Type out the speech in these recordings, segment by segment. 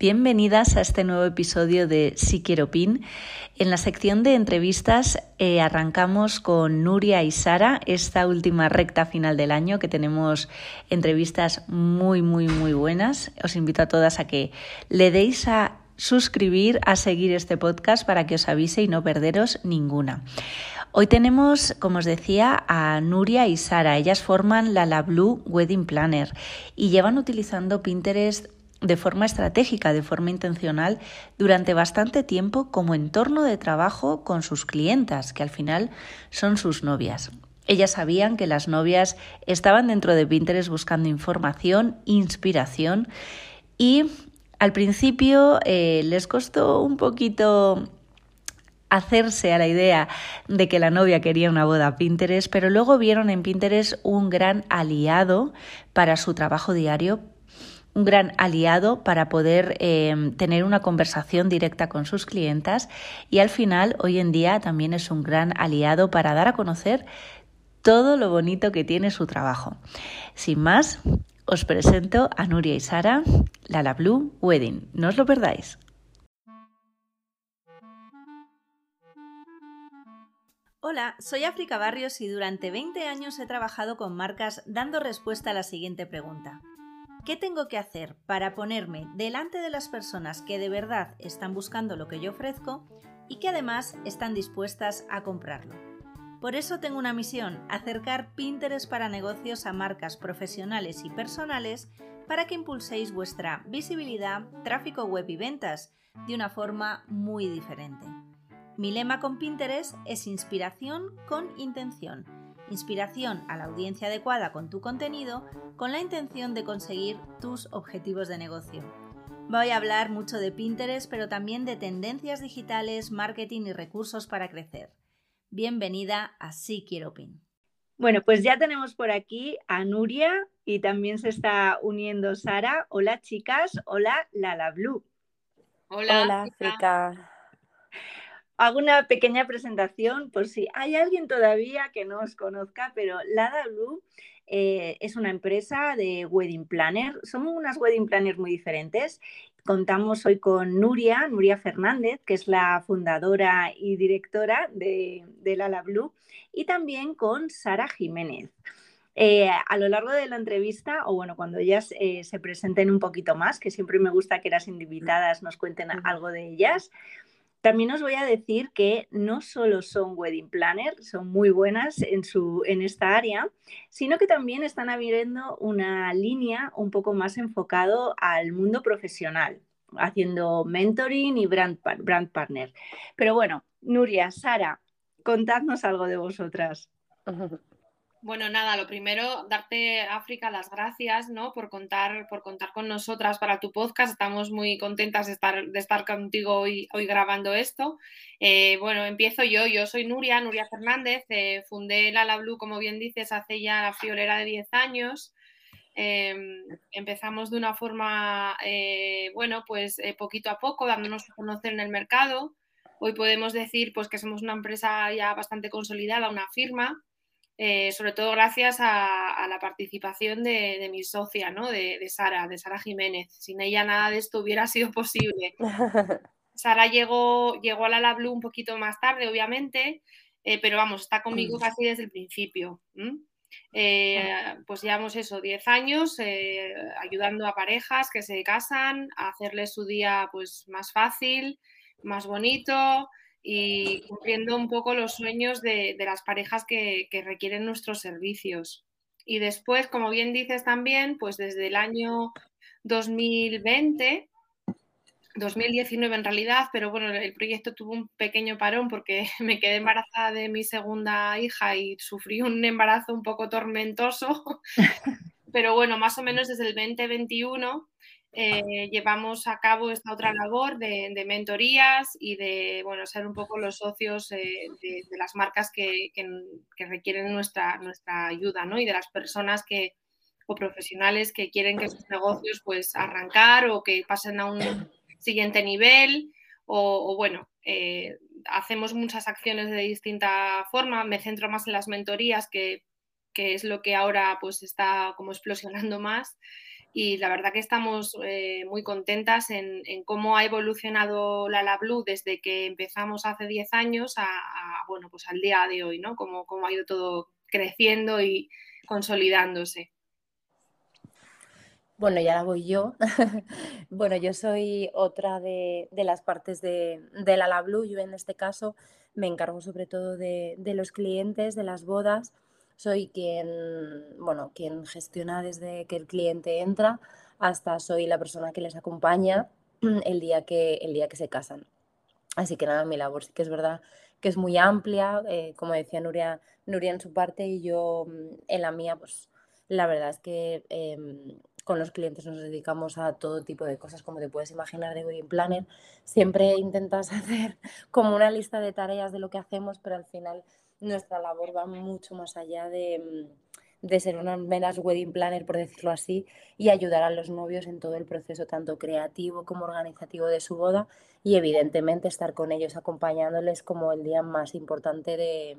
Bienvenidas a este nuevo episodio de Si Quiero Pin. En la sección de entrevistas eh, arrancamos con Nuria y Sara, esta última recta final del año, que tenemos entrevistas muy, muy, muy buenas. Os invito a todas a que le deis a suscribir, a seguir este podcast para que os avise y no perderos ninguna. Hoy tenemos, como os decía, a Nuria y Sara. Ellas forman la La Blue Wedding Planner y llevan utilizando Pinterest de forma estratégica, de forma intencional, durante bastante tiempo como entorno de trabajo con sus clientas, que al final son sus novias. Ellas sabían que las novias estaban dentro de Pinterest buscando información, inspiración y al principio eh, les costó un poquito hacerse a la idea de que la novia quería una boda Pinterest, pero luego vieron en Pinterest un gran aliado para su trabajo diario, un gran aliado para poder eh, tener una conversación directa con sus clientas y al final hoy en día también es un gran aliado para dar a conocer todo lo bonito que tiene su trabajo. Sin más, os presento a Nuria y Sara, la Blue Wedding. No os lo perdáis. Hola, soy África Barrios y durante 20 años he trabajado con marcas dando respuesta a la siguiente pregunta. ¿Qué tengo que hacer para ponerme delante de las personas que de verdad están buscando lo que yo ofrezco y que además están dispuestas a comprarlo? Por eso tengo una misión, acercar Pinterest para negocios a marcas profesionales y personales para que impulséis vuestra visibilidad, tráfico web y ventas de una forma muy diferente. Mi lema con Pinterest es inspiración con intención inspiración a la audiencia adecuada con tu contenido con la intención de conseguir tus objetivos de negocio. Voy a hablar mucho de Pinterest, pero también de tendencias digitales, marketing y recursos para crecer. Bienvenida a Sí Quiero Pin. Bueno, pues ya tenemos por aquí a Nuria y también se está uniendo Sara. Hola chicas, hola Lala Blue. Hola, hola África hago una pequeña presentación por si hay alguien todavía que no os conozca, pero Lada Blue eh, es una empresa de wedding planner. Somos unas wedding planners muy diferentes. Contamos hoy con Nuria, Nuria Fernández, que es la fundadora y directora de, de Lala Blue, y también con Sara Jiménez. Eh, a lo largo de la entrevista, o bueno, cuando ellas eh, se presenten un poquito más, que siempre me gusta que las invitadas nos cuenten algo de ellas, también os voy a decir que no solo son wedding planner, son muy buenas en, su, en esta área, sino que también están abriendo una línea un poco más enfocado al mundo profesional, haciendo mentoring y brand, brand partner. Pero bueno, Nuria, Sara, contadnos algo de vosotras. Bueno, nada, lo primero, darte, África, las gracias ¿no? por, contar, por contar con nosotras para tu podcast. Estamos muy contentas de estar, de estar contigo hoy, hoy grabando esto. Eh, bueno, empiezo yo. Yo soy Nuria, Nuria Fernández. Eh, fundé la Blue, como bien dices, hace ya la friolera de 10 años. Em, empezamos de una forma, eh, bueno, pues poquito a poco, dándonos a conocer en el mercado. Hoy podemos decir pues, que somos una empresa ya bastante consolidada, una firma. Eh, sobre todo gracias a, la participación de, mi socia, ¿no? de, Sara, de Sara Jiménez. Sin ella nada de esto hubiera sido posible. Sara llegó, llegó a la Blue un poquito más tarde, obviamente, eh, pero vamos, está conmigo casi desde el principio. Eh, pues llevamos eso, 10 años ayudando a parejas que se casan, a hacerles su día pues, más fácil, más bonito, y cumpliendo un poco los sueños de, las parejas que, requieren nuestros servicios. Y después, como bien dices también, pues desde el año 2020, 2019 en realidad, pero bueno, el proyecto tuvo un pequeño parón porque me quedé embarazada de mi segunda hija y sufrí un embarazo un poco tormentoso. Pero bueno, más o menos desde el 2021 eh, llevamos a cabo esta otra labor de, mentorías y de bueno, ser un poco los socios eh, de, las marcas que, requieren nuestra, nuestra ayuda ¿no? y de las personas que, o profesionales que quieren que sus negocios pues arrancar o que pasen a un siguiente nivel o, bueno, eh, hacemos muchas acciones de distinta forma, me centro más en las mentorías que, que es lo que ahora pues está como explosionando más y la verdad que estamos eh, muy contentas en, cómo ha evolucionado la La Blue desde que empezamos hace 10 años a, bueno, pues al día de hoy, ¿no? Cómo, cómo ha ido todo creciendo y consolidándose. Bueno, ya la voy yo. bueno, yo soy otra de, las partes de, de, la La Blue. Yo en este caso me encargo sobre todo de, de los clientes, de las bodas soy quien, bueno, quien gestiona desde que el cliente entra hasta soy la persona que les acompaña el día que, el día que se casan. Así que nada, mi labor sí que es verdad que es muy amplia, eh, como decía Nuria, Nuria en su parte y yo mm, en la mía, pues la verdad es que em, con los clientes nos dedicamos a todo tipo de cosas, como te puedes imaginar de Wedding Planner. Siempre intentas hacer como una lista de tareas de lo que hacemos, pero al final nuestra labor va mucho más allá de, mm, ser una meras wedding planner, por decirlo así, y ayudar a los novios en todo el proceso, tanto creativo como organizativo de su boda, y evidentemente estar con ellos acompañándoles como el día más importante de,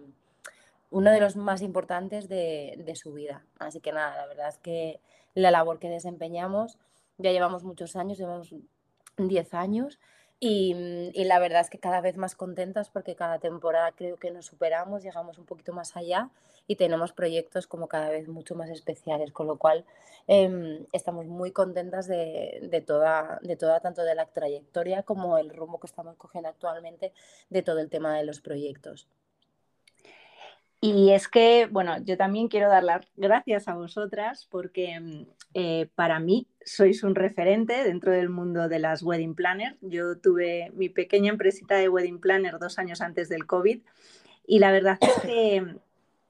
uno de los más importantes de, de su vida. Así que nada, la verdad es que la labor que desempeñamos, ya llevamos muchos años, llevamos 10 años, Mm, y, la verdad es que cada vez más contentas porque cada temporada creo que nos superamos, llegamos un poquito más allá y tenemos proyectos como cada vez mucho más especiales, con lo cual em, estamos muy contentas de, de, toda, de toda, tanto de la trayectoria como el rumbo que estamos cogiendo actualmente de todo el tema de los proyectos. Y es que, bueno, yo también quiero dar las gracias a vosotras porque mm, eh, para mí sois un referente dentro del mundo de las wedding planners. Yo tuve mi pequeña empresita de wedding planner dos años antes del COVID y la verdad es que mm,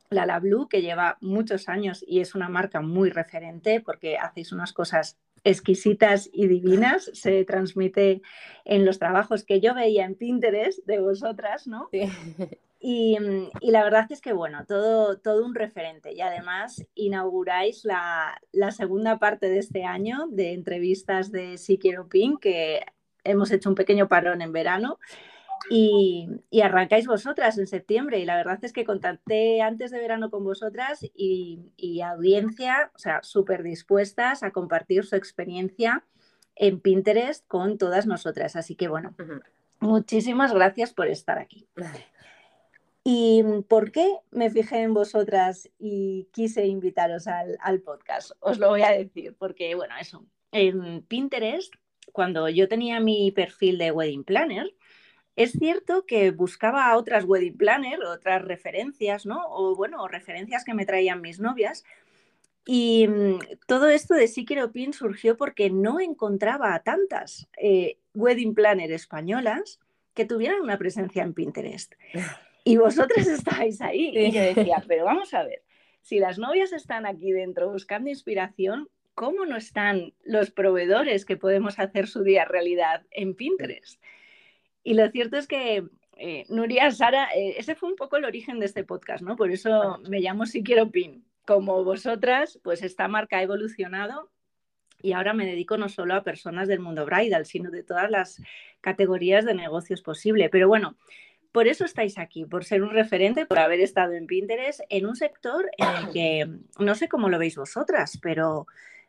la La Blue, que lleva muchos años y es una marca muy referente porque hacéis unas cosas exquisitas y divinas, se transmite en los trabajos que yo veía en Pinterest de vosotras, ¿no? Sí. Mm, y, la verdad es que, bueno, todo, todo un referente. Y además inauguráis la, segunda parte de este año de entrevistas de Si Quiero Pin, que hemos hecho un pequeño parón en verano. Y, arrancáis vosotras en septiembre. Y la verdad es que contacté antes de verano con vosotras y, audiencia, o sea, súper dispuestas a compartir su experiencia en Pinterest con todas nosotras. Así que, bueno, muchísimas gracias por estar aquí. ¿Y por qué me fijé en vosotras y quise invitaros al, podcast? Os lo voy a decir, porque, bueno, eso, en Pinterest, cuando yo tenía mi perfil de wedding planner, es cierto que buscaba otras wedding planner, otras referencias, ¿no? O bueno, referencias que me traían mis novias. Y mm, todo esto de Sí Quiero Pin surgió porque no encontraba a tantas eh, wedding planner españolas que tuvieran una presencia en Pinterest. Y vosotras estáis ahí. Y yo decía, pero vamos a ver, si las novias están aquí dentro buscando inspiración, ¿cómo no están los proveedores que podemos hacer su día realidad en Pinterest? Y lo cierto es que eh, Nuria, Sara, eh, ese fue un poco el origen de este podcast, ¿no? Por eso me llamo Si Quiero Pin. Como vosotras, pues esta marca ha evolucionado y ahora me dedico no solo a personas del mundo bridal, sino de todas las categorías de negocios posible. Pero bueno, por eso estáis aquí, por ser un referente, por haber estado en Pinterest en un sector en el que no sé cómo lo veis vosotras, pero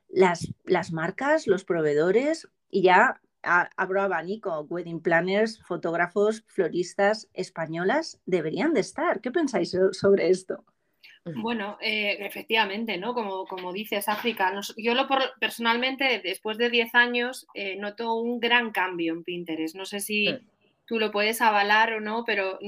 las, las marcas, los proveedores, y ya abro abanico, wedding planners, fotógrafos, floristas españolas deberían de estar. ¿Qué pensáis sobre esto? Bueno, eh, efectivamente, ¿no? Como, como dices, África. yo lo personalmente, después de 10 años, eh, noto un gran cambio en Pinterest. No sé si tú lo puedes avalar o no, pero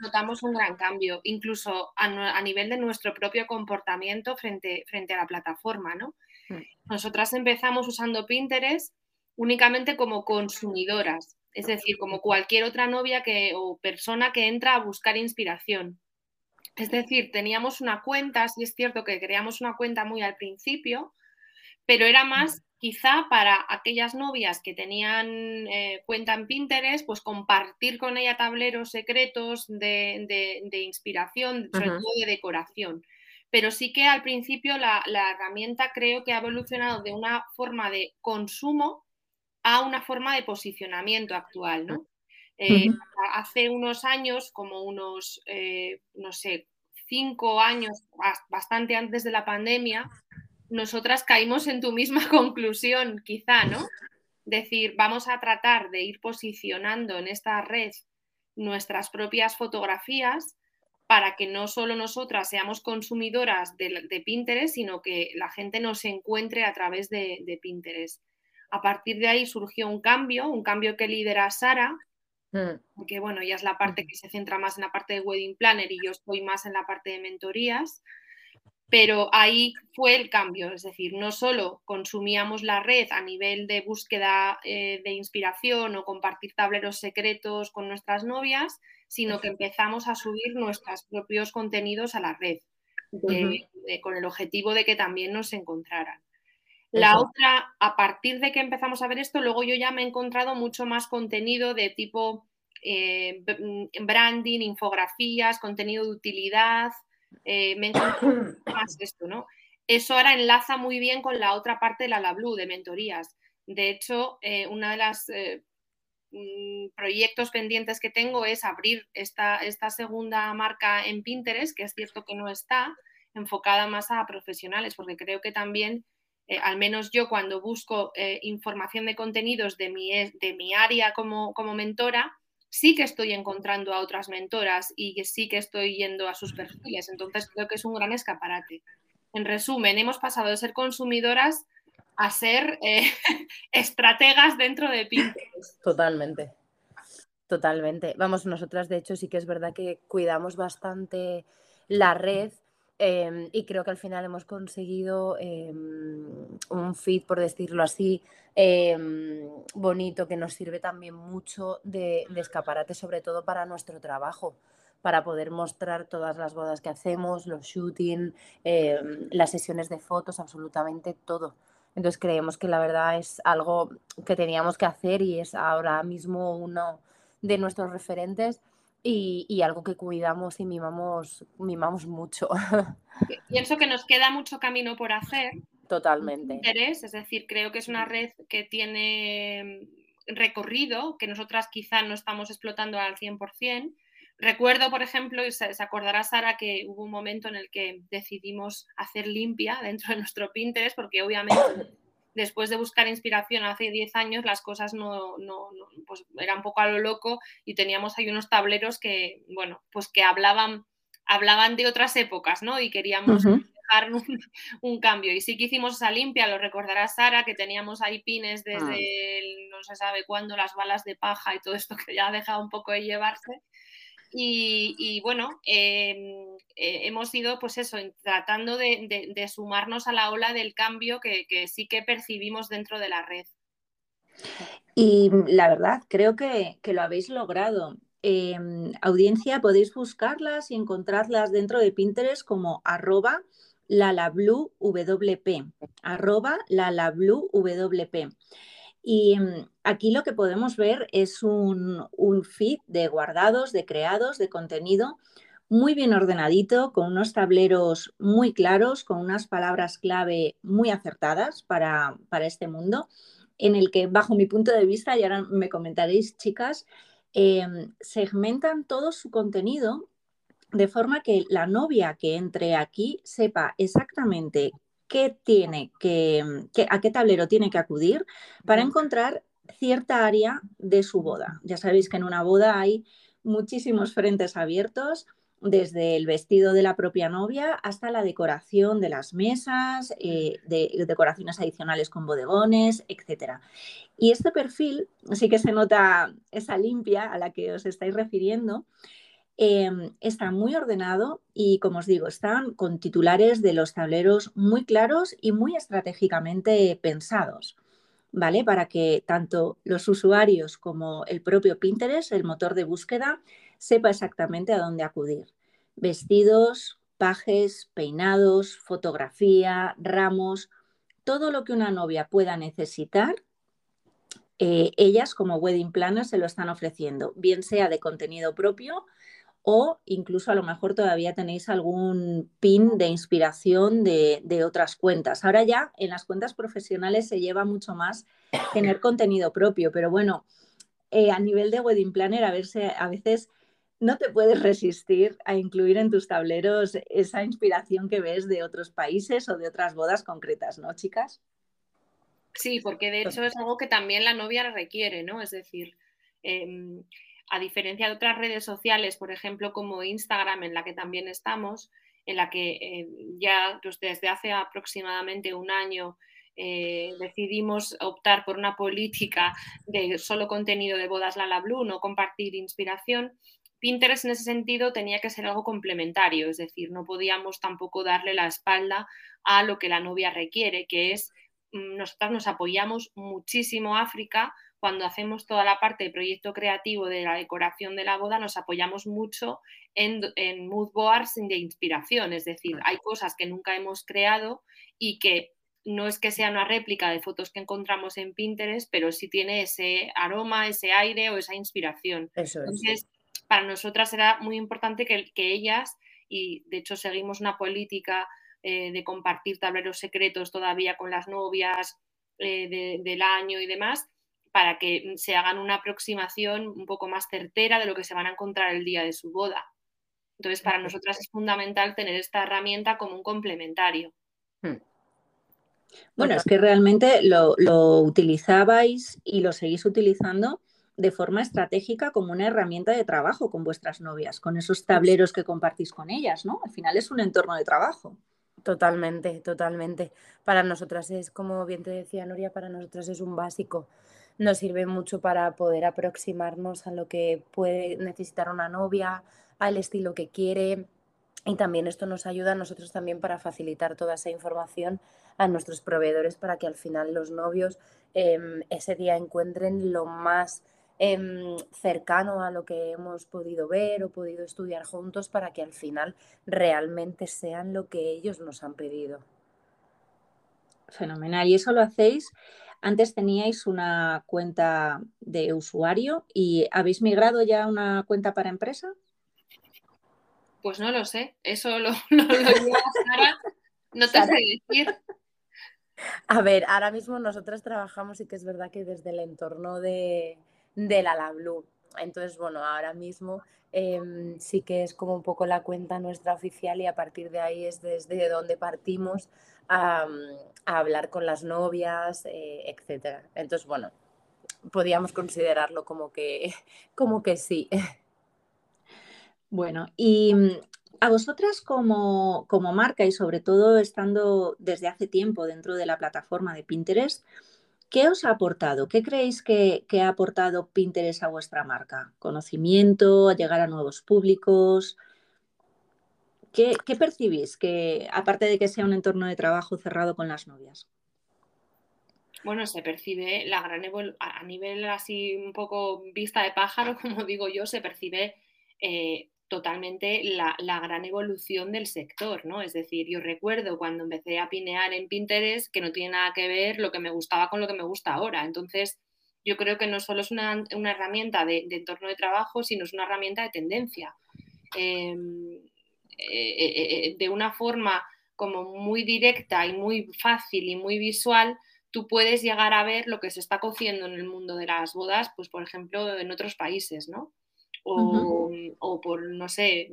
notamos un gran cambio, incluso a, nivel de nuestro propio comportamiento frente, frente a la plataforma, ¿no? Mm. Nosotras empezamos usando Pinterest únicamente como consumidoras, es decir, como cualquier otra novia que, o persona que entra a buscar inspiración. Es decir, teníamos una cuenta, sí es cierto que creamos una cuenta muy al principio, pero era más quizá para aquellas novias que tenían eh, cuenta en Pinterest, pues compartir con ella tableros secretos de, inspiración, sobre todo de decoración. Pero sí que al principio la, herramienta creo que ha evolucionado de una forma de consumo a una forma de posicionamiento actual, ¿no? Eh, hace unos años, como unos, eh, no sé, cinco años, bastante antes de la pandemia, nosotras caímos en tu misma conclusión, quizá, ¿no? Decir, vamos a tratar de ir posicionando en esta red nuestras propias fotografías para que no solo nosotras seamos consumidoras de, Pinterest, sino que la gente nos encuentre a través de, de, Pinterest. A partir de ahí surgió un cambio, un cambio que lidera Sara, mm. que bueno, ella es la parte que se centra más en la parte de Wedding Planner y yo estoy más en la parte de mentorías. Pero ahí fue el cambio, es decir, no solo consumíamos la red a nivel de búsqueda eh, de inspiración o compartir tableros secretos con nuestras novias, sino que empezamos a subir nuestros propios contenidos a la red, con el objetivo de que también nos encontraran. La otra, a partir de que empezamos a ver esto, luego yo ya me he encontrado mucho más contenido de tipo eh, branding, infografías, contenido de utilidad, eh, me más esto, ¿no? Eso ahora enlaza muy bien con la otra parte de la LabLu, de mentorías. De hecho, eh, uno de los eh, mm, proyectos pendientes que tengo es abrir esta, esta segunda marca en Pinterest, que es cierto que no está enfocada más a profesionales, porque creo que también, al menos yo cuando busco información de contenidos de mi, de mi área como, como mentora, sí que estoy encontrando a otras mentoras y que sí que estoy yendo a sus perfiles. Entonces creo que es un gran escaparate. En resumen, hemos pasado de ser consumidoras a ser eh, estrategas dentro de Pinterest. Totalmente. Totalmente. Vamos, nosotras de hecho sí que es verdad que cuidamos bastante la red Em, y creo que al final hemos conseguido em, un feed, por decirlo así, em, bonito, que nos sirve también mucho de, escaparate, sobre todo para nuestro trabajo, para poder mostrar todas las bodas que hacemos, los shooting, las sesiones de fotos, absolutamente todo. Entonces creemos que la verdad es algo que teníamos que hacer y es ahora mismo uno de nuestros referentes y, algo que cuidamos y mimamos, mimamos mucho. Pienso que nos queda mucho camino por hacer. Totalmente. es decir, creo que es una red que tiene recorrido, que nosotras quizá no estamos explotando al 100%. Recuerdo, por ejemplo, y se, se, acordará Sara que hubo un momento en el que decidimos hacer limpia dentro de nuestro Pinterest, porque obviamente después de buscar inspiración hace 10 años, las cosas no, no, pues era un poco a lo loco y teníamos ahí unos tableros que, bueno, pues que hablaban, hablaban de otras épocas, ¿no? Y queríamos dejar un, cambio. Y sí que hicimos esa limpia, lo recordará Sara, que teníamos ahí pines desde ah. no se sabe cuándo, las balas de paja y todo esto que ya ha dejado un poco de llevarse. Y, bueno, em, eh, hemos ido, pues eso, tratando de, sumarnos a la ola del cambio que, sí que percibimos dentro de la red. Y la verdad, creo que, lo habéis logrado. Em, audiencia, podéis buscarlas y encontrarlas dentro de Pinterest como arroba lalabluwp, arroba. Y mm, aquí lo que podemos ver es un, feed de guardados, de creados, de contenido muy bien ordenadito, con unos tableros muy claros, con unas palabras clave muy acertadas para, este mundo, en el que, bajo mi punto de vista, y ahora me comentaréis, chicas, em, segmentan todo su contenido de forma que la novia que entre aquí sepa exactamente qué tiene que, a qué tablero tiene que acudir para encontrar cierta área de su boda. Ya sabéis que en una boda hay muchísimos frentes abiertos, desde el vestido de la propia novia hasta la decoración de las mesas, eh, de, decoraciones adicionales con bodegones, etc. Y este perfil sí que se nota esa limpia a la que os estáis refiriendo, Em, está muy ordenado y, como os digo, están con titulares de los tableros muy claros y muy estratégicamente pensados, ¿vale? Para que tanto los usuarios como el propio Pinterest, el motor de búsqueda, sepa exactamente a dónde acudir. Vestidos, pajes, peinados, fotografía, ramos, todo lo que una novia pueda necesitar eh, ellas como wedding planners se lo están ofreciendo, bien sea de contenido propio o incluso a lo mejor todavía tenéis algún pin de inspiración de, otras cuentas. Ahora ya en las cuentas profesionales se lleva mucho más tener contenido propio, pero bueno, eh, a nivel de wedding planner a, verse, a veces no te puedes resistir a incluir en tus tableros esa inspiración que ves de otros países o de otras bodas concretas, ¿no, chicas? Sí, porque de hecho es algo que también la novia requiere, ¿no? Es decir, em, a diferencia de otras redes sociales, por ejemplo, como Instagram, en la que también estamos, en la que eh, ya pues, desde hace aproximadamente un año eh, decidimos optar por una política de solo contenido de bodas Lala Blue, no compartir inspiración, Pinterest en ese sentido tenía que ser algo complementario, es decir, no podíamos tampoco darle la espalda a lo que la novia requiere, que es, mm, nosotras nos apoyamos muchísimo África cuando hacemos toda la parte de proyecto creativo de la decoración de la boda, nos apoyamos mucho en, en mood boards de inspiración, es decir, hay cosas que nunca hemos creado y que no es que sea una réplica de fotos que encontramos en Pinterest, pero sí tiene ese aroma, ese aire o esa inspiración. Eso es. Para nosotras era muy importante que, ellas, y de hecho seguimos una política eh, de compartir tableros secretos todavía con las novias eh, del año y demás, para que se hagan una aproximación un poco más certera de lo que se van a encontrar el día de su boda. Entonces, para nosotras es fundamental tener esta herramienta como un complementario. Hmm. Bueno, es que realmente lo, lo, utilizabais y lo seguís utilizando de forma estratégica como una herramienta de trabajo con vuestras novias, con esos tableros que compartís con ellas, ¿no? Al final es un entorno de trabajo. Totalmente, totalmente. Para nosotras es, como bien te decía Nuria, para nosotras es un básico. Nos sirve mucho para poder aproximarnos a lo que puede necesitar una novia, al estilo que quiere. Y también esto nos ayuda a nosotros también para facilitar toda esa información a nuestros proveedores para que al final los novios em, ese día encuentren lo más Em, cercano a lo que hemos podido ver o podido estudiar juntos para que al final realmente sean lo que ellos nos han pedido. Fenomenal. ¿Y eso lo hacéis? Antes teníais una cuenta de usuario y ¿habéis migrado ya a una cuenta para empresa? Pues no lo sé, eso lo, lo, no te sé decir. A ver, ahora mismo nosotros trabajamos y que es verdad que desde el entorno de, de la Blue. Entonces, bueno, ahora mismo em, sí que es como un poco la cuenta nuestra oficial y a partir de ahí es desde donde partimos a, hablar con las novias, eh, etcétera. Entonces, bueno, podríamos considerarlo como que, como que sí. Bueno, y mm, a vosotras como, como marca y sobre todo estando desde hace tiempo dentro de la plataforma de Pinterest, ¿Qué os ha aportado? ¿Qué creéis que, ha aportado Pinterest a vuestra marca? ¿Conocimiento? ¿A llegar a nuevos públicos? ¿Qué, percibís? Que, aparte de que sea un entorno de trabajo cerrado con las novias. Bueno, se percibe la gran a nivel así un poco vista de pájaro, como digo yo, se percibe eh, totalmente la, gran evolución del sector, ¿no? Es decir, yo recuerdo cuando empecé a pinear en Pinterest que no tiene nada que ver lo que me gustaba con lo que me gusta ahora. Entonces, yo creo que no solo es una, herramienta de, entorno de trabajo, sino es una herramienta de tendencia. Em, eh, eh, de una forma como muy directa y muy fácil y muy visual, tú puedes llegar a ver lo que se está cociendo en el mundo de las bodas, pues por ejemplo en otros países, ¿no? o, por, no sé,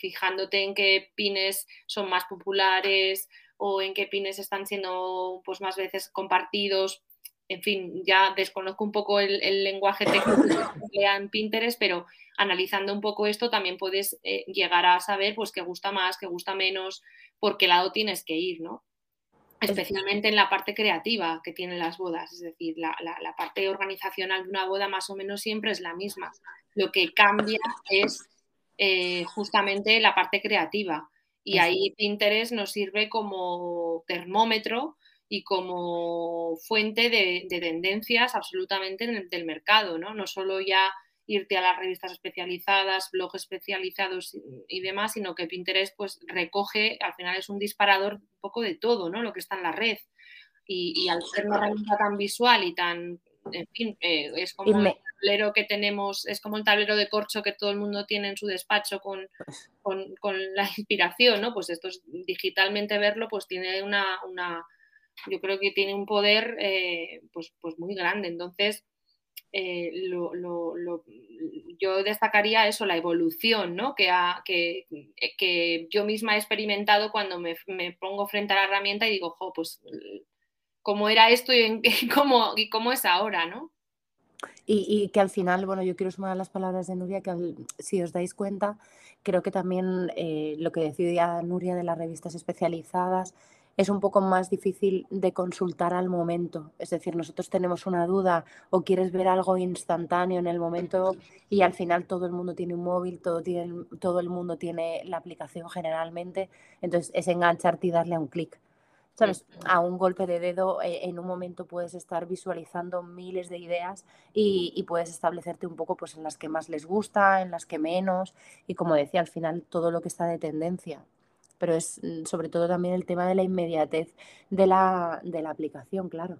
fijándote en qué pines son más populares o en qué pines están siendo pues, más veces compartidos. En fin, ya desconozco un poco el, lenguaje técnico que emplea en Pinterest, pero analizando un poco esto también puedes eh, llegar a saber pues qué gusta más, qué gusta menos, por qué lado tienes que ir, ¿no? especialmente en la parte creativa que tienen las bodas, es decir, la, parte organizacional de una boda más o menos siempre es la misma. Lo que cambia es eh, justamente la parte creativa y ahí Pinterest nos sirve como termómetro y como fuente de, tendencias absolutamente del mercado, ¿no? No solo ya irte a las revistas especializadas, blogs especializados y, demás, sino que Pinterest pues recoge, al final es un disparador un poco de todo, ¿no? Lo que está en la red. Y, al ser una herramienta tan visual y tan, en fin, eh, es como el tablero que tenemos, es como el tablero de corcho que todo el mundo tiene en su despacho con, pues con, la inspiración, ¿no? Pues esto es, digitalmente verlo, pues tiene una, una yo creo que tiene un poder eh, pues, pues muy grande. Entonces, eh, yo destacaría eso, la evolución ¿no? que, que, yo misma he experimentado cuando me, pongo frente a la herramienta y digo, jo, pues cómo era esto y, cómo, y cómo es ahora, ¿no? Y, que al final, bueno, yo quiero sumar las palabras de Nuria, que si os dais cuenta, creo que también eh, lo que decía Nuria de las revistas especializadas es un poco más difícil de consultar al momento. Es decir, nosotros tenemos una duda o quieres ver algo instantáneo en el momento y al final todo el mundo tiene un móvil, todo, tiene, todo el mundo tiene la aplicación generalmente, entonces es engancharte y darle a un clic. ¿sabes? A un golpe de dedo eh, en un momento puedes estar visualizando miles de ideas y, puedes establecerte un poco pues, en las que más les gusta, en las que menos y como decía, al final todo lo que está de tendencia. Pero es mm, sobre todo también el tema de la inmediatez de la, de la aplicación, claro.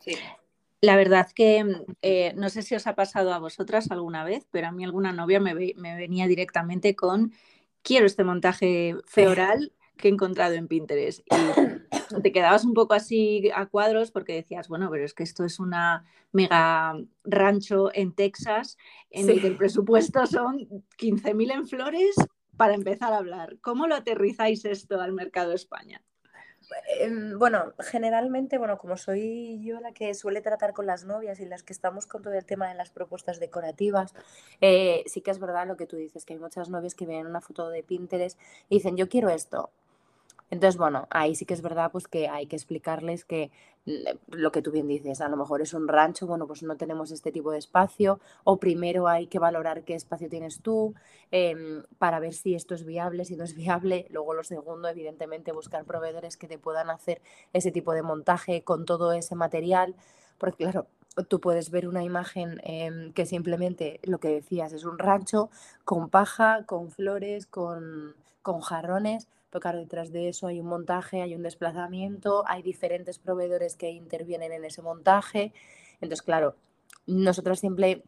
Sí. La verdad que mm, eh, no sé si os ha pasado a vosotras alguna vez, pero a mí alguna novia me, me venía directamente con quiero este montaje feoral que he encontrado en Pinterest. Y te quedabas un poco así a cuadros porque decías, bueno, pero es que esto es una mega rancho en Texas en el que el presupuesto son 15.000 en flores para empezar a hablar. ¿Cómo lo aterrizáis esto al mercado España? Em, bueno, generalmente, bueno, como soy yo la que suele tratar con las novias y las que estamos con todo el tema de las propuestas decorativas, eh, sí que es verdad lo que tú dices, que hay muchas novias que ven una foto de Pinterest y dicen, yo quiero esto, entonces, bueno, ahí sí que es verdad pues que hay que explicarles que mm, lo que tú bien dices, a lo mejor es un rancho, bueno, pues no tenemos este tipo de espacio, o primero hay que valorar qué espacio tienes tú em, para ver si esto es viable, si no es viable. Luego lo segundo, evidentemente, buscar proveedores que te puedan hacer ese tipo de montaje con todo ese material, porque claro, tú puedes ver una imagen em, que simplemente lo que decías es un rancho con paja, con flores, con, con jarrones pero claro, detrás de eso hay un montaje, hay un desplazamiento, hay diferentes proveedores que intervienen en ese montaje. Entonces, claro, nosotros siempre,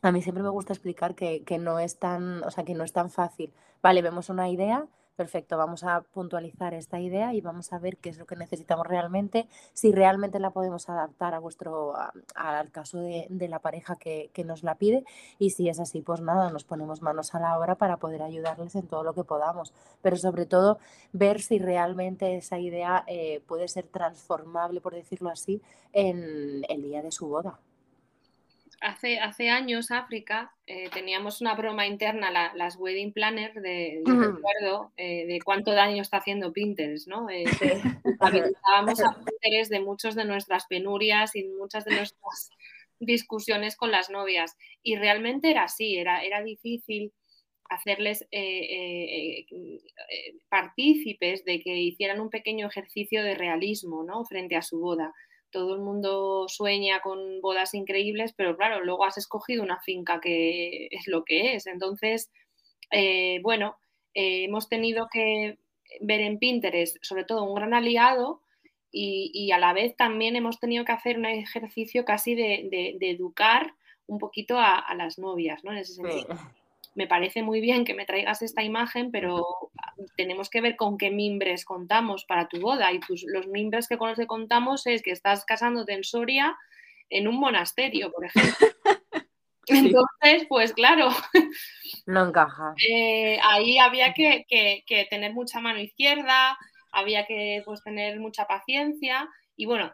a mí siempre me gusta explicar que, que no es tan, o sea, que no es tan fácil. Vale, vemos una idea, perfecto, vamos a puntualizar esta idea y vamos a ver qué es lo que necesitamos realmente, si realmente la podemos adaptar a vuestro, al caso de, la pareja que, nos la pide y si es así, pues nada, nos ponemos manos a la obra para poder ayudarles en todo lo que podamos, pero sobre todo ver si realmente esa idea eh, puede ser transformable, por decirlo así, en el día de su boda hace, hace años, África, eh, teníamos una broma interna, las wedding planners, de, recuerdo eh, de cuánto daño está haciendo Pinterest, ¿no? Eh, a Pinterest de muchas de nuestras penurias y muchas de nuestras discusiones con las novias. Y realmente era así, era, era difícil hacerles partícipes de que hicieran un pequeño ejercicio de realismo ¿no? frente a su boda todo el mundo sueña con bodas increíbles, pero claro, luego has escogido una finca que es lo que es. Entonces, eh, bueno, eh, hemos tenido que ver en Pinterest sobre todo un gran aliado y, a la vez también hemos tenido que hacer un ejercicio casi de, educar un poquito a, las novias, ¿no? En ese sentido me parece muy bien que me traigas esta imagen, pero tenemos que ver con qué mimbres contamos para tu boda. Y los mimbres que con los que contamos es que estás casándote en Soria en un monasterio, por ejemplo. Entonces, pues claro. No encaja. Eh, ahí había que, tener mucha mano izquierda, había que pues, tener mucha paciencia. Y bueno,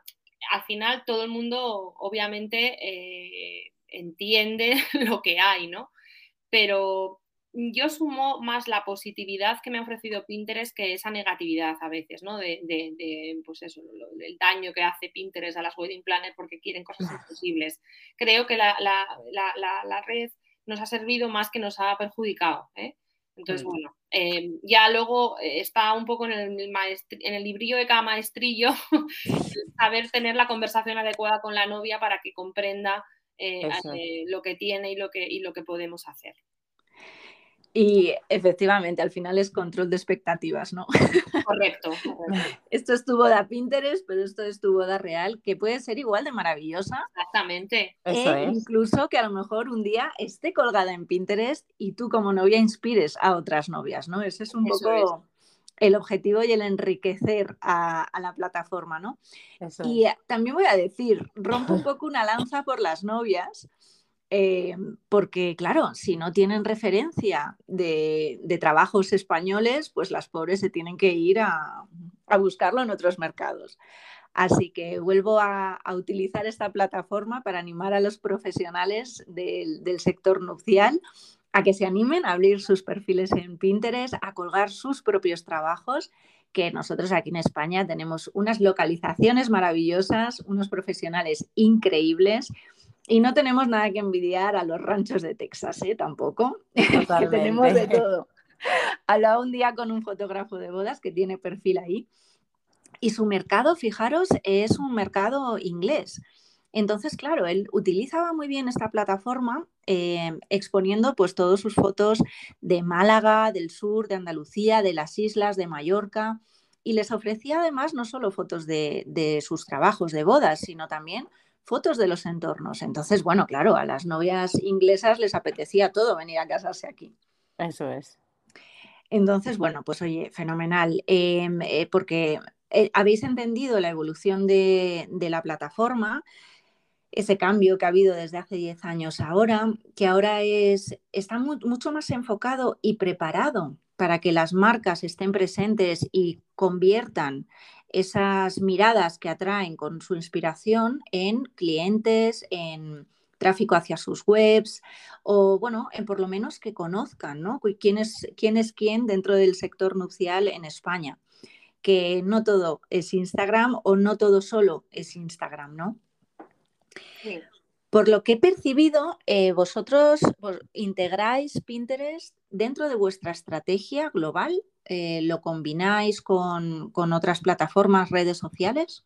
al final todo el mundo obviamente eh, entiende lo que hay, ¿no? Pero yo sumo más la positividad que me ha ofrecido Pinterest que esa negatividad a veces, ¿no? De, pues eso, el daño que hace Pinterest a las wedding planners porque quieren cosas imposibles. Creo que la, red nos ha servido más que nos ha perjudicado. ¿eh? Entonces, mm. bueno, em, ya luego eh, está un poco en el, en el librillo de cada maestrillo saber tener la conversación adecuada con la novia para que comprenda eh, eh, lo que tiene y lo que, y lo que podemos hacer. Y efectivamente, al final es control de expectativas, ¿no? Correcto. esto es tu boda Pinterest, pero esto es tu boda real, que puede ser igual de maravillosa. Exactamente. E incluso que a lo mejor un día esté colgada en Pinterest y tú como novia inspires a otras novias, ¿no? Ese es un poco el objetivo y el enriquecer a, la plataforma, ¿no? y también voy a decir, rompo un poco una lanza por las novias, eh, porque claro, si no tienen referencia de, trabajos españoles, pues las pobres se tienen que ir a, buscarlo en otros mercados. Así que vuelvo a, utilizar esta plataforma para animar a los profesionales del, del sector nupcial a que se animen a abrir sus perfiles en Pinterest, a colgar sus propios trabajos que nosotros aquí en España tenemos unas localizaciones maravillosas, unos profesionales increíbles y no tenemos nada que envidiar a los ranchos de Texas, ¿eh? Tampoco. que tenemos de todo. Hablaba un día con un fotógrafo de bodas que tiene perfil ahí. Y su mercado, fijaros, es un mercado inglés. Entonces, claro, él utilizaba muy bien esta plataforma eh, exponiendo pues todas sus fotos de Málaga, del sur, de Andalucía, de las islas, de Mallorca. Y les ofrecía además no solo fotos de, de sus trabajos de bodas, sino también fotos de los entornos. Entonces, bueno, claro, a las novias inglesas les apetecía todo venir a casarse aquí. Eso es. Entonces, bueno, pues oye, fenomenal, em, eh, porque eh, habéis entendido la evolución de, la plataforma, ese cambio que ha habido desde hace 10 años ahora, que ahora es, está mucho más enfocado y preparado para que las marcas estén presentes y conviertan esas miradas que atraen con su inspiración en clientes, en tráfico hacia sus webs o, bueno, en por lo menos que conozcan, ¿no? ¿Quién es, quién es quién dentro del sector nupcial en España? Que no todo es Instagram o no todo solo es Instagram, ¿no? Por lo que he percibido, eh, vosotros integráis Pinterest dentro de vuestra estrategia global eh, lo combináis con, otras plataformas, redes sociales?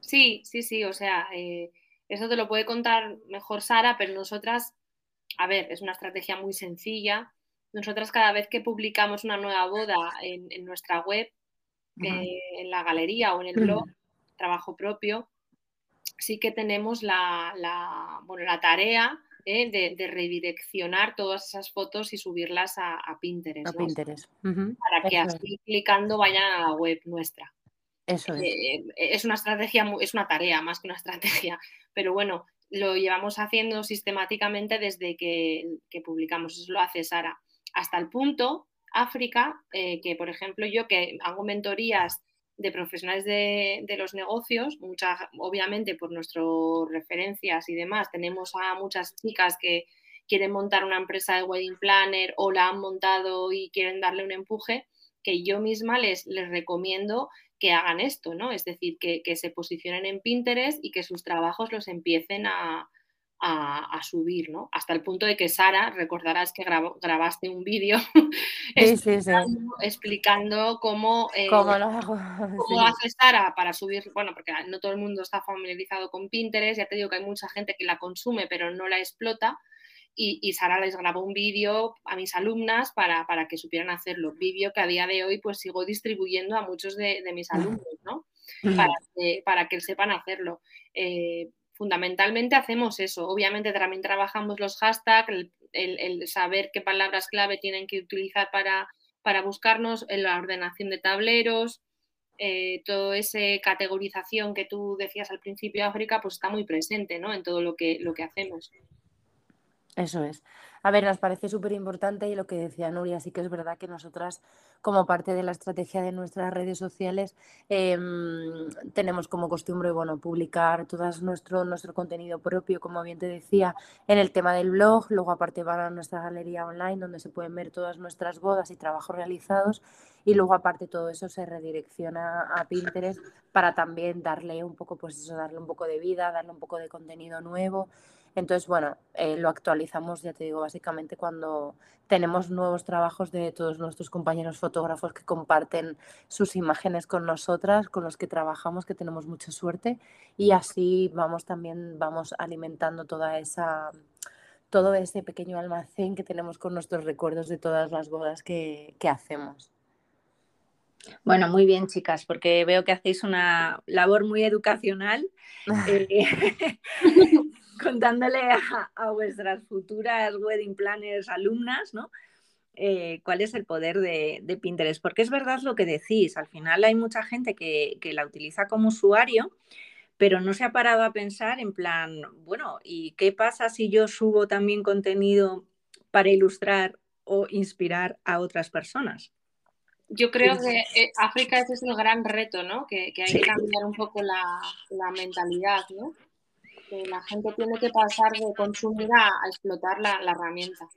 Sí, sí, sí, o sea, eh, eso te lo puede contar mejor Sara, pero nosotras, a ver, es una estrategia muy sencilla. Nosotras cada vez que publicamos una nueva boda en, nuestra web, en la galería o en el blog, trabajo propio, sí que tenemos la, la, bueno, la tarea ¿eh? de, redireccionar todas esas fotos y subirlas a, Pinterest. A Pinterest. Para que así clicando vayan a la web nuestra. Eso es. Eh, es una estrategia, es una tarea más que una estrategia, pero bueno, lo llevamos haciendo sistemáticamente desde que, publicamos, eso lo hace Sara, hasta el punto, África, eh, que por ejemplo yo que hago mentorías de profesionales de, los negocios, muchas, obviamente por nuestras referencias y demás, tenemos a muchas chicas que quieren montar una empresa de wedding planner o la han montado y quieren darle un empuje, que yo misma les, les recomiendo que hagan esto, ¿no? Es decir, que, que se posicionen en Pinterest y que sus trabajos los empiecen a, a, subir, ¿no? Hasta el punto de que Sara, recordarás que grabaste un vídeo explicando, cómo, eh, ¿Cómo, hace Sara para subir, bueno, porque no todo el mundo está familiarizado con Pinterest, ya te digo que hay mucha gente que la consume pero no la explota. Y, Sara les grabó un vídeo a mis alumnas para, que supieran hacerlo. Vídeo que a día de hoy pues sigo distribuyendo a muchos de, mis alumnos, ¿no? Para que, para que sepan hacerlo. Eh, fundamentalmente hacemos eso. Obviamente también trabajamos los hashtags, el, saber qué palabras clave tienen que utilizar para, para buscarnos, la ordenación de tableros, eh, toda esa categorización que tú decías al principio África, pues está muy presente ¿no? en todo lo que, lo que hacemos. Eso es. A ver, nos parece súper importante y lo que decía Nuria, sí que es verdad que nosotras, como parte de la estrategia de nuestras redes sociales, em, tenemos como costumbre, bueno, publicar todo nuestro, nuestro contenido propio, como bien te decía, en el tema del blog, luego aparte van a nuestra galería online donde se pueden ver todas nuestras bodas y trabajos realizados y luego aparte todo eso se redirecciona a Pinterest para también darle un poco, pues eso, darle un poco de vida, darle un poco de contenido nuevo. Entonces, bueno, eh, lo actualizamos, ya te digo, básicamente cuando tenemos nuevos trabajos de todos nuestros compañeros fotógrafos que comparten sus imágenes con nosotras, con los que trabajamos, que tenemos mucha suerte, y así vamos también, vamos alimentando toda esa todo ese pequeño almacén que tenemos con nuestros recuerdos de todas las bodas que, hacemos. Bueno, muy bien, chicas, porque veo que hacéis una labor muy educacional. Eh, contándole a, vuestras futuras wedding planners alumnas, ¿no? eh, cuál es el poder de, Pinterest, porque es verdad lo que decís, al final hay mucha gente que, la utiliza como usuario, pero no se ha parado a pensar en plan, bueno, ¿y qué pasa si yo subo también contenido para ilustrar o inspirar a otras personas? Yo creo que eh, África ese es el gran reto, ¿no? Que, hay que cambiar un poco la, mentalidad, ¿no? Que la gente tiene que pasar de consumir a, explotar la, herramienta.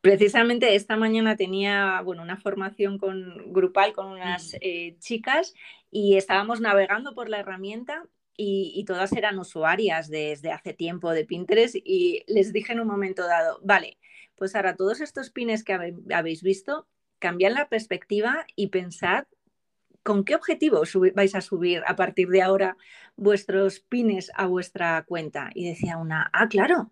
Precisamente esta mañana tenía bueno, una formación con, grupal con unas eh, chicas y estábamos navegando por la herramienta y, todas eran usuarias desde hace tiempo de Pinterest y les dije en un momento dado, vale, pues ahora todos estos pines que habéis visto, cambiad la perspectiva y pensad con qué objetivo vais a subir a partir de ahora vuestros pines a vuestra cuenta. Y decía una, ah, claro,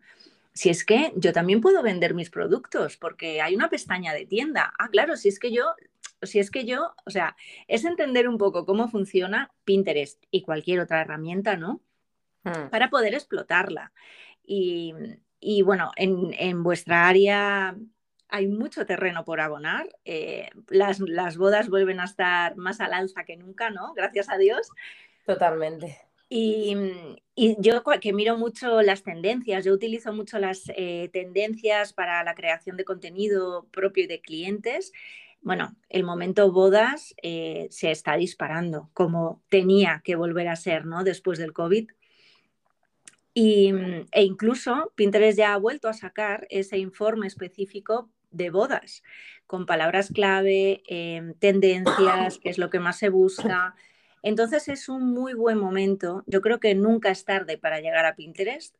si es que yo también puedo vender mis productos porque hay una pestaña de tienda. Ah, claro, si es que yo, si es que yo, o sea, es entender un poco cómo funciona Pinterest y cualquier otra herramienta, ¿no? Hmm. Para poder explotarla. Y, bueno, en, en vuestra área hay mucho terreno por abonar. Eh, las, bodas vuelven a estar más al alza que nunca, ¿no? Gracias a Dios. Totalmente. Y, yo que miro mucho las tendencias, yo utilizo mucho las eh, tendencias para la creación de contenido propio y de clientes. Bueno, el momento bodas eh, se está disparando, como tenía que volver a ser, ¿no? Después del COVID. Y, e incluso Pinterest ya ha vuelto a sacar ese informe específico de bodas, con palabras clave, em, tendencias, que es lo que más se busca. Entonces es un muy buen momento. Yo creo que nunca es tarde para llegar a Pinterest.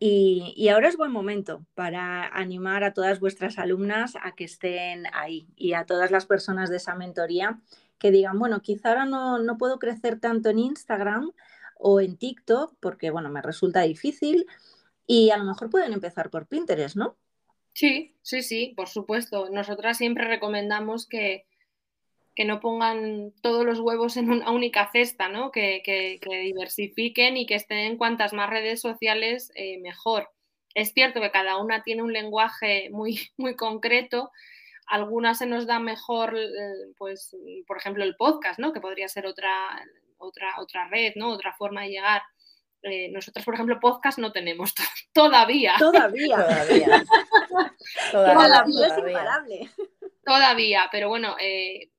Y, ahora es buen momento para animar a todas vuestras alumnas a que estén ahí y a todas las personas de esa mentoría que digan, bueno, quizá ahora no, no puedo crecer tanto en Instagram o en TikTok porque, bueno, me resulta difícil y a lo mejor pueden empezar por Pinterest, ¿no? Sí, sí, sí, por supuesto. Nosotras siempre recomendamos que, no pongan todos los huevos en una única cesta, ¿no? Que, diversifiquen y que estén en cuantas más redes sociales eh, mejor. Es cierto que cada una tiene un lenguaje muy, muy concreto. Algunas se nos da mejor, eh, pues, por ejemplo, el podcast, ¿no? Que podría ser otra, otra, otra red, ¿no? Otra forma de llegar. Eh, nosotros, por ejemplo, podcast no tenemos todavía. Todavía. Todavía. todavía, es imparable. Todavía, pero bueno, eh,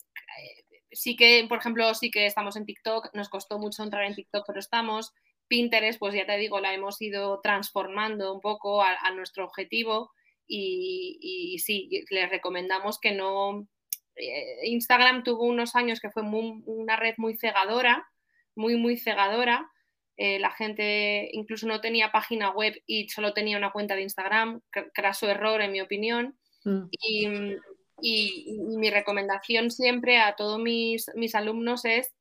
sí que, por ejemplo, sí que estamos en TikTok, nos costó mucho entrar en TikTok, pero estamos. Pinterest, pues ya te digo, la hemos ido transformando un poco a, nuestro objetivo y, y, sí, les recomendamos que no... Eh, Instagram tuvo unos años que fue una red muy cegadora, muy, muy cegadora, eh, la gente incluso no tenía página web y solo tenía una cuenta de Instagram, craso error en mi opinión. Mm. Y, mi recomendación siempre a todos mis, alumnos es,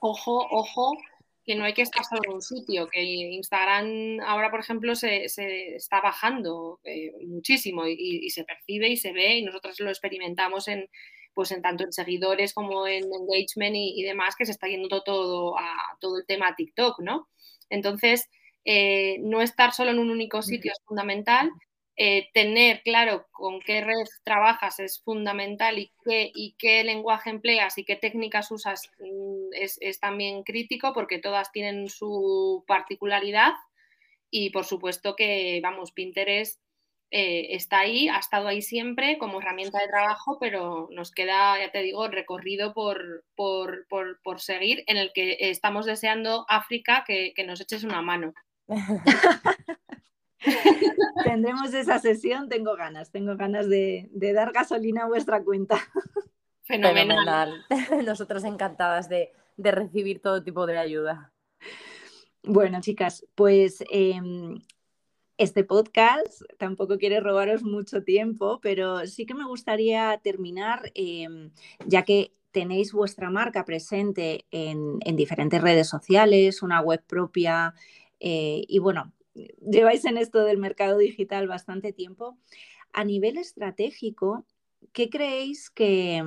ojo, ojo, que no hay que estar solo en un sitio, que Instagram ahora, por ejemplo, se, está bajando eh, muchísimo y, se percibe y se ve y nosotros lo experimentamos en, pues en tanto en seguidores como en engagement y, demás, que se está yendo todo a todo el tema TikTok, ¿no? Entonces, eh, no estar solo en un único sitio es fundamental. Eh, tener claro con qué red trabajas es fundamental y qué, y qué lenguaje empleas y qué técnicas usas mm, es, es, también crítico porque todas tienen su particularidad y por supuesto que, vamos, Pinterest eh, está ahí, ha estado ahí siempre como herramienta de trabajo, pero nos queda, ya te digo, recorrido por, por, seguir en el que estamos deseando África que, nos eches una mano. Tendremos esa sesión, tengo ganas, tengo ganas de, dar gasolina a vuestra cuenta. Fenomenal. Nosotras encantadas de, recibir todo tipo de ayuda. Bueno, chicas, pues em, este podcast tampoco quiere robaros mucho tiempo, pero sí que me gustaría terminar, em, ya que tenéis vuestra marca presente en, diferentes redes sociales, una web propia eh, y bueno, lleváis en esto del mercado digital bastante tiempo. A nivel estratégico, ¿qué creéis que,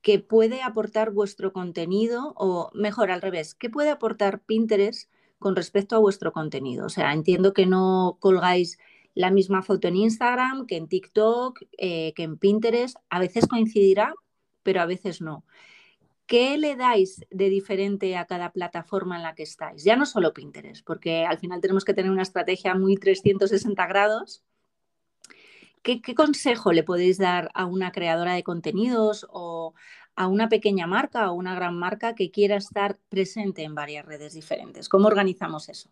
que puede aportar vuestro contenido o mejor al revés, qué puede aportar Pinterest? Con respecto a vuestro contenido. O sea, entiendo que no colgáis la misma foto en Instagram, que en TikTok, eh, que en Pinterest. A veces coincidirá, pero a veces no. ¿Qué le dais de diferente a cada plataforma en la que estáis? Ya no solo Pinterest, porque al final tenemos que tener una estrategia muy 360 grados. ¿Qué, consejo le podéis dar a una creadora de contenidos o a una pequeña marca o una gran marca que quiera estar presente en varias redes diferentes? ¿Cómo organizamos eso?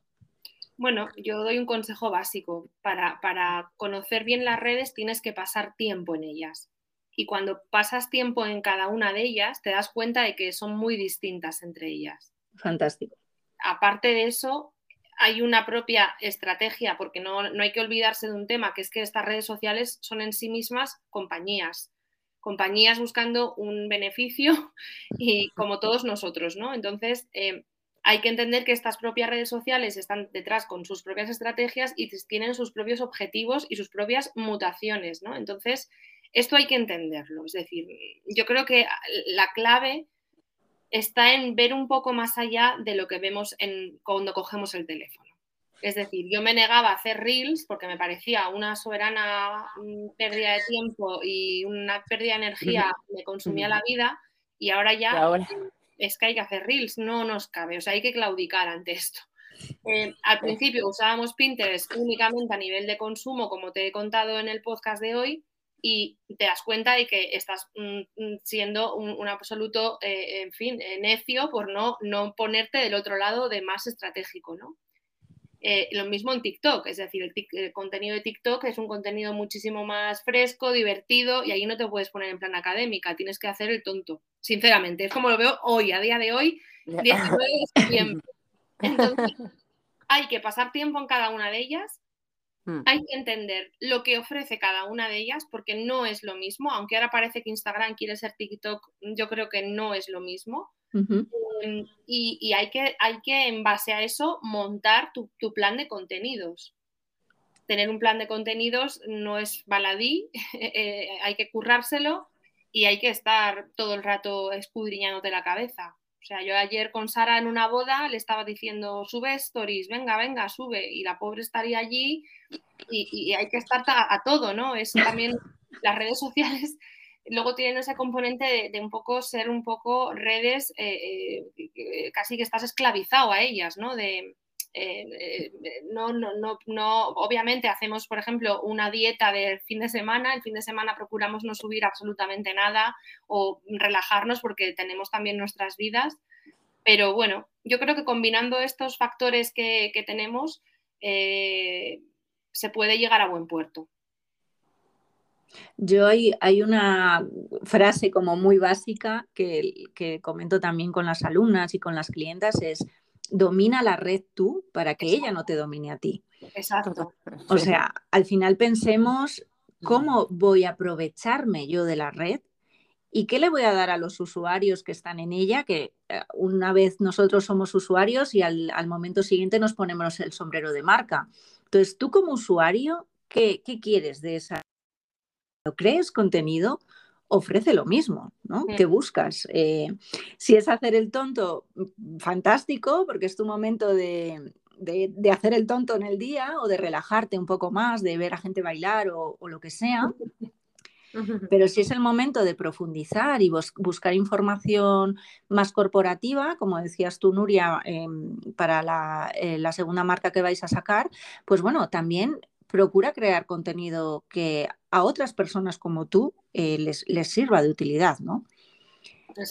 Bueno, yo doy un consejo básico. Para, para conocer bien las redes tienes que pasar tiempo en ellas y cuando pasas tiempo en cada una de ellas, te das cuenta de que son muy distintas entre ellas. Fantástico. Aparte de eso, hay una propia estrategia, porque no, hay que olvidarse de un tema, que es que estas redes sociales son en sí mismas compañías, compañías buscando un beneficio y como todos nosotros, ¿no? Entonces, eh, hay que entender que estas propias redes sociales están detrás con sus propias estrategias y tienen sus propios objetivos y sus propias mutaciones, ¿no? Entonces, esto hay que entenderlo. Es decir, yo creo que la clave está en ver un poco más allá de lo que vemos en, cuando cogemos el teléfono. Es decir, yo me negaba a hacer reels porque me parecía una soberana mm, pérdida de tiempo y una pérdida de energía me consumía la vida y ahora ya es que hay que hacer reels, no nos cabe, o sea, hay que claudicar ante esto. Eh, al principio usábamos Pinterest únicamente a nivel de consumo, como te he contado en el podcast de hoy, y te das cuenta de que estás mm, mm, siendo un, absoluto, eh, en fin, eh, necio por no, no ponerte del otro lado de más estratégico, ¿no? Eh, lo mismo en TikTok, es decir, el, contenido de TikTok es un contenido muchísimo más fresco, divertido y ahí no te puedes poner en plan académica, tienes que hacer el tonto, sinceramente, es como lo veo hoy, a día de hoy, 19 de septiembre. Entonces, hay que pasar tiempo en cada una de ellas Mm. Hay que entender lo que ofrece cada una de ellas porque no es lo mismo, aunque ahora parece que Instagram quiere ser TikTok, yo creo que no es lo mismo. Em, y, hay, que, hay que, en base a eso, montar tu, plan de contenidos. Tener un plan de contenidos no es baladí, eh, hay que currárselo y hay que estar todo el rato escudriñándote la cabeza. O sea, yo ayer con Sara en una boda le estaba diciendo, sube stories, venga, venga, sube. Y la pobre estaría allí y, hay que estar a, todo, ¿no? Es también las redes sociales luego tienen ese componente de, un poco ser un poco redes, eh, eh, casi que estás esclavizado a ellas, ¿no? De, eh, no, no, no, no, obviamente hacemos, por ejemplo, una dieta del fin de semana, el fin de semana procuramos no subir absolutamente nada o relajarnos porque tenemos también nuestras vidas, pero bueno, yo creo que combinando estos factores que, tenemos, eh, se puede llegar a buen puerto. Yo hay, hay, una frase como muy básica que, que comento también con las alumnas y con las clientas, es domina la red tú para que ella no te domine a ti. Exacto. O sea, al final pensemos cómo voy a aprovecharme yo de la red y qué le voy a dar a los usuarios que están en ella, que eh, una vez nosotros somos usuarios y al, momento siguiente nos ponemos el sombrero de marca. Entonces, tú como usuario, ¿qué, qué quieres de esa? ¿Crees contenido? ofrece lo mismo, ¿no? ¿Qué buscas? Eh, si es hacer el tonto, mm, fantástico, porque es tu momento de, hacer el tonto en el día o de relajarte un poco más, de ver a gente bailar o, lo que sea. Pero si es el momento de profundizar y buscar información más corporativa, como decías tú, Nuria, em, para eh, la, segunda marca que vais a sacar, pues bueno, también procura crear contenido que a otras personas como tú eh, les, sirva de utilidad, ¿no?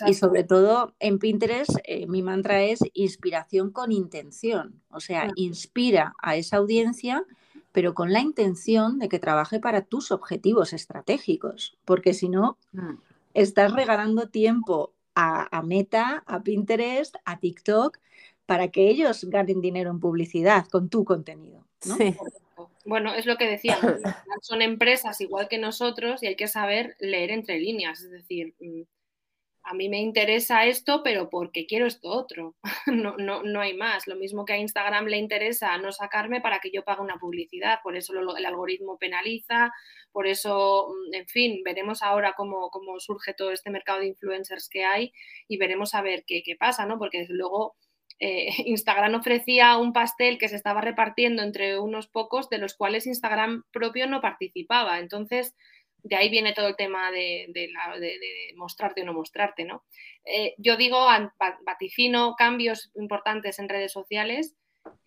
Y sobre todo en Pinterest, eh, mi mantra es inspiración con intención. O sea, inspira a esa audiencia, pero con la intención de que trabaje para tus objetivos estratégicos. Porque si no, mm. estás regalando tiempo a, Meta, a Pinterest, a TikTok, para que ellos ganen dinero en publicidad con tu contenido. ¿no? Sí. Bueno, es lo que decíamos, son empresas igual que nosotros y hay que saber leer entre líneas, es decir, mm, a mí me interesa esto, pero porque quiero esto otro, no, no, no hay más. Lo mismo que a Instagram le interesa no sacarme para que yo pague una publicidad, por eso el algoritmo penaliza, por eso, mm, en fin, veremos ahora cómo, cómo surge todo este mercado de influencers que hay y veremos a ver qué, qué pasa, ¿no? Porque desde luego eh, Instagram ofrecía un pastel que se estaba repartiendo entre unos pocos, de los cuales Instagram propio no participaba. Entonces, de ahí viene todo el tema de, mostrarte o no mostrarte, ¿no? Eh, yo digo, vaticino cambios importantes en redes sociales.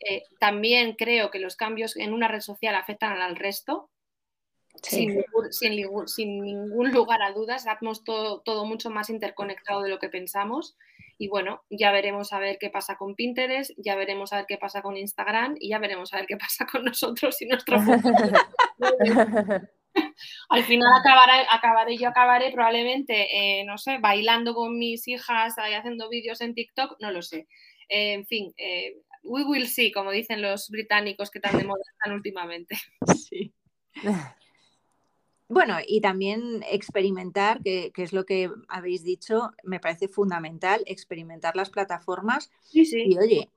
Eh, también creo que los cambios en una red social afectan al resto. Sin, ningún lugar a dudas, estamos todo, todo mucho más interconectado de lo que pensamos. Y bueno, ya veremos a ver qué pasa con Pinterest, ya veremos a ver qué pasa con Instagram y ya veremos a ver qué pasa con nosotros y nuestro Al final acabaré, acabaré yo acabaré probablemente, eh, no sé, bailando con mis hijas, ahí haciendo vídeos en TikTok, no lo sé. Eh, en fin, eh, we will see, como dicen los británicos que tan de moda están últimamente. Sí. Bueno, y también experimentar, que, es lo que habéis dicho, me parece fundamental, experimentar las plataformas. Sí, sí. Y oye,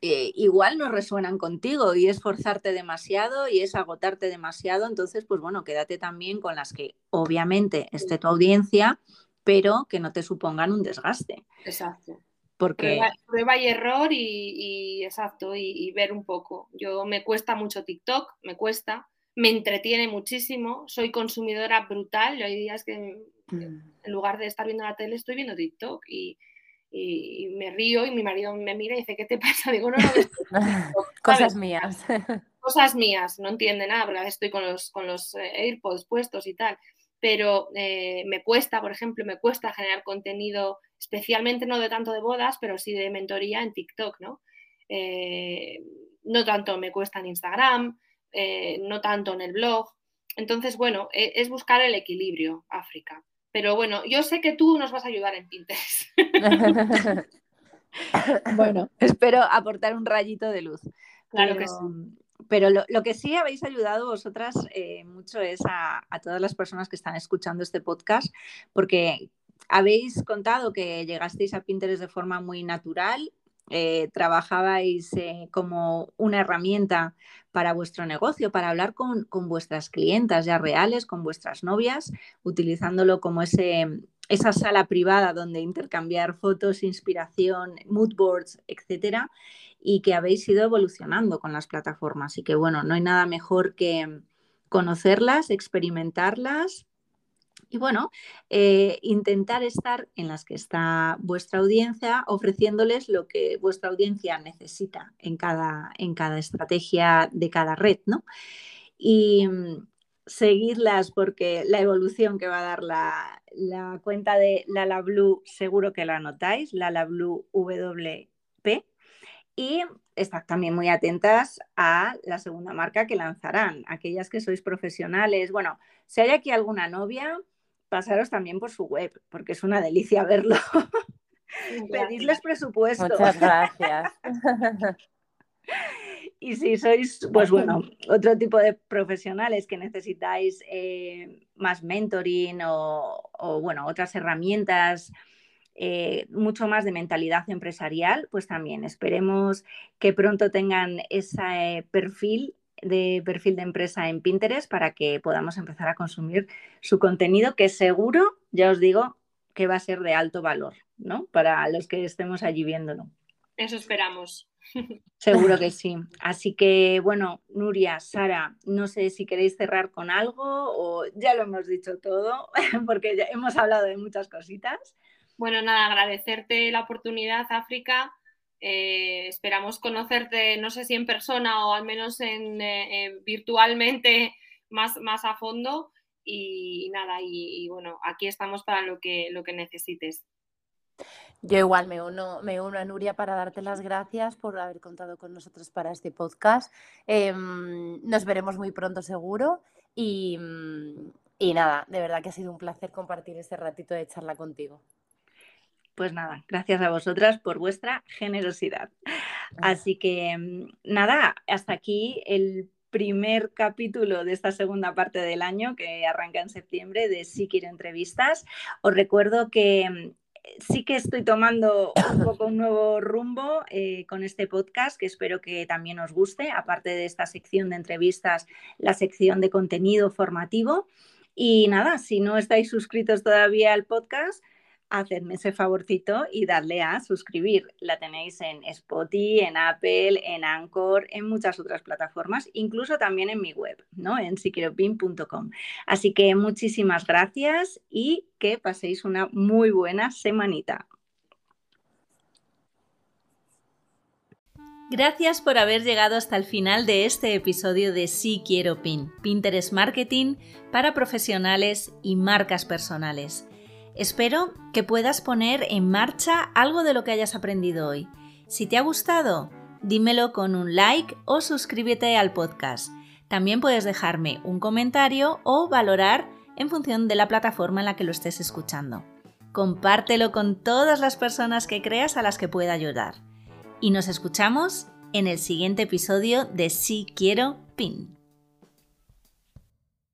eh, igual no resuenan contigo y es forzarte demasiado y es agotarte demasiado. Entonces, pues bueno, quédate también con las que obviamente esté tu audiencia, pero que no te supongan un desgaste. Exacto. Porque... Prueba, y error y, exacto, y, y, ver un poco. Yo me cuesta mucho TikTok, me cuesta, me entretiene muchísimo, soy consumidora brutal, yo hay días que mm. en lugar de estar viendo la tele estoy viendo TikTok y, me río y mi marido me mira y dice, ¿qué te pasa? Digo, no, no, cosas mías. Cosas mías, no entiende nada, porque estoy con los, con los eh, AirPods puestos y tal, pero eh, me cuesta, por ejemplo, me cuesta generar contenido, especialmente no de tanto de bodas, pero sí de mentoría en TikTok, ¿no? Eh, no tanto me cuesta en Instagram, eh, no tanto en el blog. Entonces, bueno, e, es buscar el equilibrio, África. Pero bueno, yo sé que tú nos vas a ayudar en Pinterest. bueno, espero aportar un rayito de luz. Claro que sí. Pero lo, que sí habéis ayudado vosotras eh, mucho es a, a, todas las personas que están escuchando este podcast, porque habéis contado que llegasteis a Pinterest de forma muy natural, eh, trabajabais eh, como una herramienta para vuestro negocio, para hablar con, vuestras clientas ya reales, con vuestras novias, utilizándolo como ese, esa sala privada donde intercambiar fotos, inspiración, mood boards, etcétera, y que habéis ido evolucionando con las plataformas. Y que bueno, no hay nada mejor que conocerlas, experimentarlas y bueno, eh, intentar estar en las que está vuestra audiencia, ofreciéndoles lo que vuestra audiencia necesita en cada, en cada estrategia de cada red, ¿no? Y mm, seguirlas porque la evolución que va a dar la, cuenta de Lala Blue seguro que la notáis, Lala Blue WP. Y estad también muy atentas a la segunda marca que lanzarán, aquellas que sois profesionales. Bueno, si hay aquí alguna novia, pasaros también por su web, porque es una delicia verlo. Pedirles presupuesto. Muchas gracias. y si sois, pues bueno, otro tipo de profesionales que necesitáis eh, más mentoring o, bueno, otras herramientas, eh, mucho más de mentalidad empresarial, pues también esperemos que pronto tengan ese perfil de perfil de empresa en Pinterest para que podamos empezar a consumir su contenido, que seguro, ya os digo, que va a ser de alto valor, ¿no? Para los que estemos allí viéndolo. Eso esperamos. Seguro que sí. Así que, bueno, Nuria, Sara, no sé si queréis cerrar con algo o ya lo hemos dicho todo, porque ya hemos hablado de muchas cositas. Bueno, nada, agradecerte la oportunidad, África. Eh, esperamos conocerte, no sé si en persona o al menos en, eh, virtualmente más, más a fondo. Y, nada, y, bueno, aquí estamos para lo que, lo que necesites. Yo igual me uno, me uno a Nuria para darte las gracias por haber contado con nosotros para este podcast. Em, nos veremos muy pronto seguro y, y nada, de verdad que ha sido un placer compartir este ratito de charla contigo. Pues nada, gracias a vosotras por vuestra generosidad. Así que mm, nada, hasta aquí el primer capítulo de esta segunda parte del año que arranca en septiembre de Si Quiero Entrevistas. Os recuerdo que mm, sí que estoy tomando un poco un nuevo rumbo eh, con este podcast que espero que también os guste, aparte de esta sección de entrevistas, la sección de contenido formativo. Y nada, si no estáis suscritos todavía al podcast, hacedme ese favorcito y dadle a suscribir. La tenéis en Spotify, en Apple, en Anchor, en muchas otras plataformas, incluso también en mi web, ¿no? En siquieropin.com. Así que muchísimas gracias y que paséis una muy buena semanita. Gracias por haber llegado hasta el final de este episodio de Sí Quiero Pin, Pinterest Marketing para profesionales y marcas personales. Espero que puedas poner en marcha algo de lo que hayas aprendido hoy. Si te ha gustado, dímelo con un like o suscríbete al podcast. También puedes dejarme un comentario o valorar en función de la plataforma en la que lo estés escuchando. Compártelo con todas las personas que creas a las que pueda ayudar. Y nos escuchamos en el siguiente episodio de Si Quiero Pin.